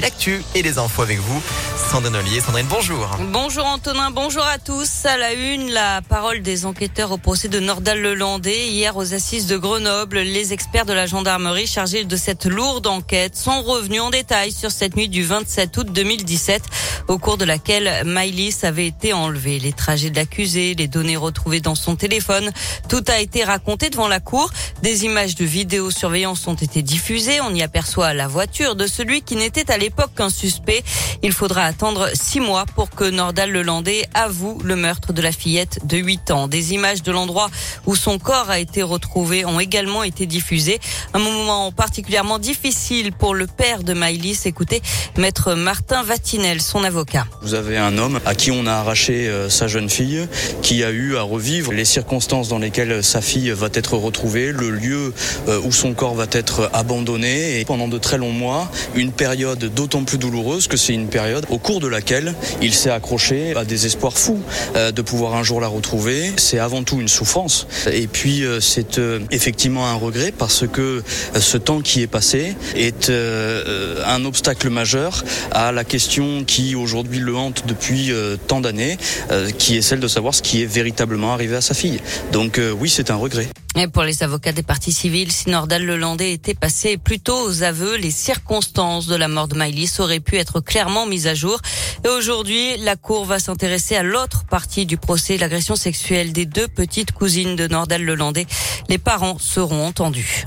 l'actu et les infos avec vous. Sandrine bonjour. Bonjour Antonin, bonjour à tous. À la une, la parole des enquêteurs au procès de Nordal-Lelandais. Hier aux assises de Grenoble, les experts de la gendarmerie chargés de cette lourde enquête sont revenus en détail sur cette nuit du 27 août 2017 au cours de laquelle Maïlis avait été enlevé. Les trajets de l'accusé, les données retrouvées dans son téléphone, tout a été raconté devant la cour. Des images de vidéosurveillance ont été diffusées. On y aperçoit la voiture de celui qui n'était à l'époque qu'un suspect. Il faudra six mois pour que Nordal Lelandais avoue le meurtre de la fillette de 8 ans. Des images de l'endroit où son corps a été retrouvé ont également été diffusées. Un moment particulièrement difficile pour le père de Maïlis. Écoutez, maître Martin Vatinel, son avocat. Vous avez un homme à qui on a arraché euh, sa jeune fille, qui a eu à revivre les circonstances dans lesquelles sa fille va être retrouvée, le lieu euh, où son corps va être abandonné et pendant de très longs mois, une période d'autant plus douloureuse que c'est une période au cours de laquelle il s'est accroché à des espoirs fous euh, de pouvoir un jour la retrouver. C'est avant tout une souffrance et puis euh, c'est euh, effectivement un regret parce que ce temps qui est passé est un obstacle majeur à la question qui aujourd'hui le hante depuis tant d'années, qui est celle de savoir ce qui est véritablement arrivé à sa fille. Donc oui, c'est un regret. Et pour les avocats des parties civiles, si Nordal Lelandais était passé plutôt aux aveux, les circonstances de la mort de Maïlis auraient pu être clairement mises à jour. Et aujourd'hui, la Cour va s'intéresser à l'autre partie du procès, l'agression sexuelle des deux petites cousines de Nordal Lelandais. Les parents seront entendus.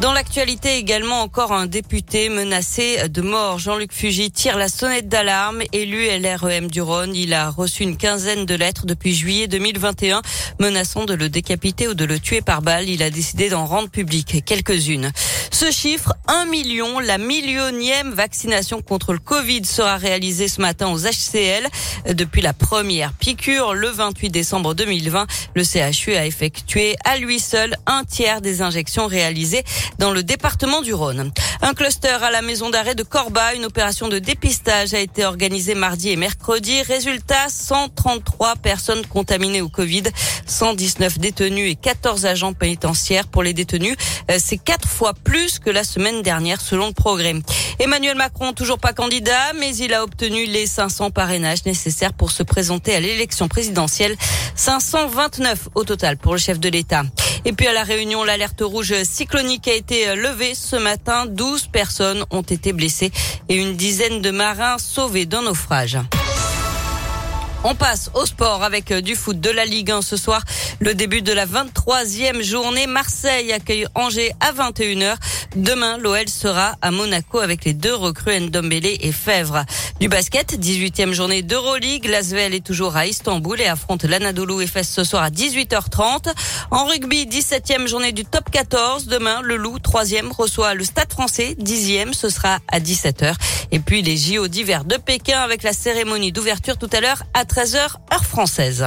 Dans l'actualité également, encore un député menacé de mort. Jean-Luc Fugy tire la sonnette d'alarme. Élu LREM du Rhône, il a reçu une quinzaine de lettres depuis juillet 2021 menaçant de le décapiter ou de le tuer par balle. Il a décidé d'en rendre public quelques-unes. Ce chiffre, un million, la millionième vaccination contre le Covid sera réalisée ce matin aux HCL. Depuis la première piqûre, le 28 décembre 2020, le CHU a effectué à lui seul un tiers des injections réalisées dans le département du Rhône. Un cluster à la maison d'arrêt de Corba, une opération de dépistage a été organisée mardi et mercredi. Résultat, 133 personnes contaminées au Covid, 119 détenus et 14 agents pénitentiaires pour les détenus. Euh, c'est quatre fois plus que la semaine dernière selon le progrès. Emmanuel Macron, toujours pas candidat, mais il a obtenu les 500 parrainages nécessaires pour se présenter à l'élection présidentielle. 529 au total pour le chef de l'État. Et puis à la Réunion, l'alerte rouge cyclonique a été levée ce matin. 12 personnes ont été blessées et une dizaine de marins sauvés d'un naufrage. On passe au sport avec euh, du foot de la Ligue 1 ce soir. Le début de la 23e journée. Marseille accueille Angers à 21h. Demain, l'OL sera à Monaco avec les deux recrues Ndombele et Fèvre. Du basket, 18e journée d'Euroleague. L'Asvel est toujours à Istanbul et affronte l'Anadolu Efes ce soir à 18h30. En rugby, 17e journée du top 14. Demain, le Loup, 3e, reçoit le Stade français. 10e, ce sera à 17h. Et puis les JO d'hiver de Pékin avec la cérémonie d'ouverture tout à l'heure 13h heure française.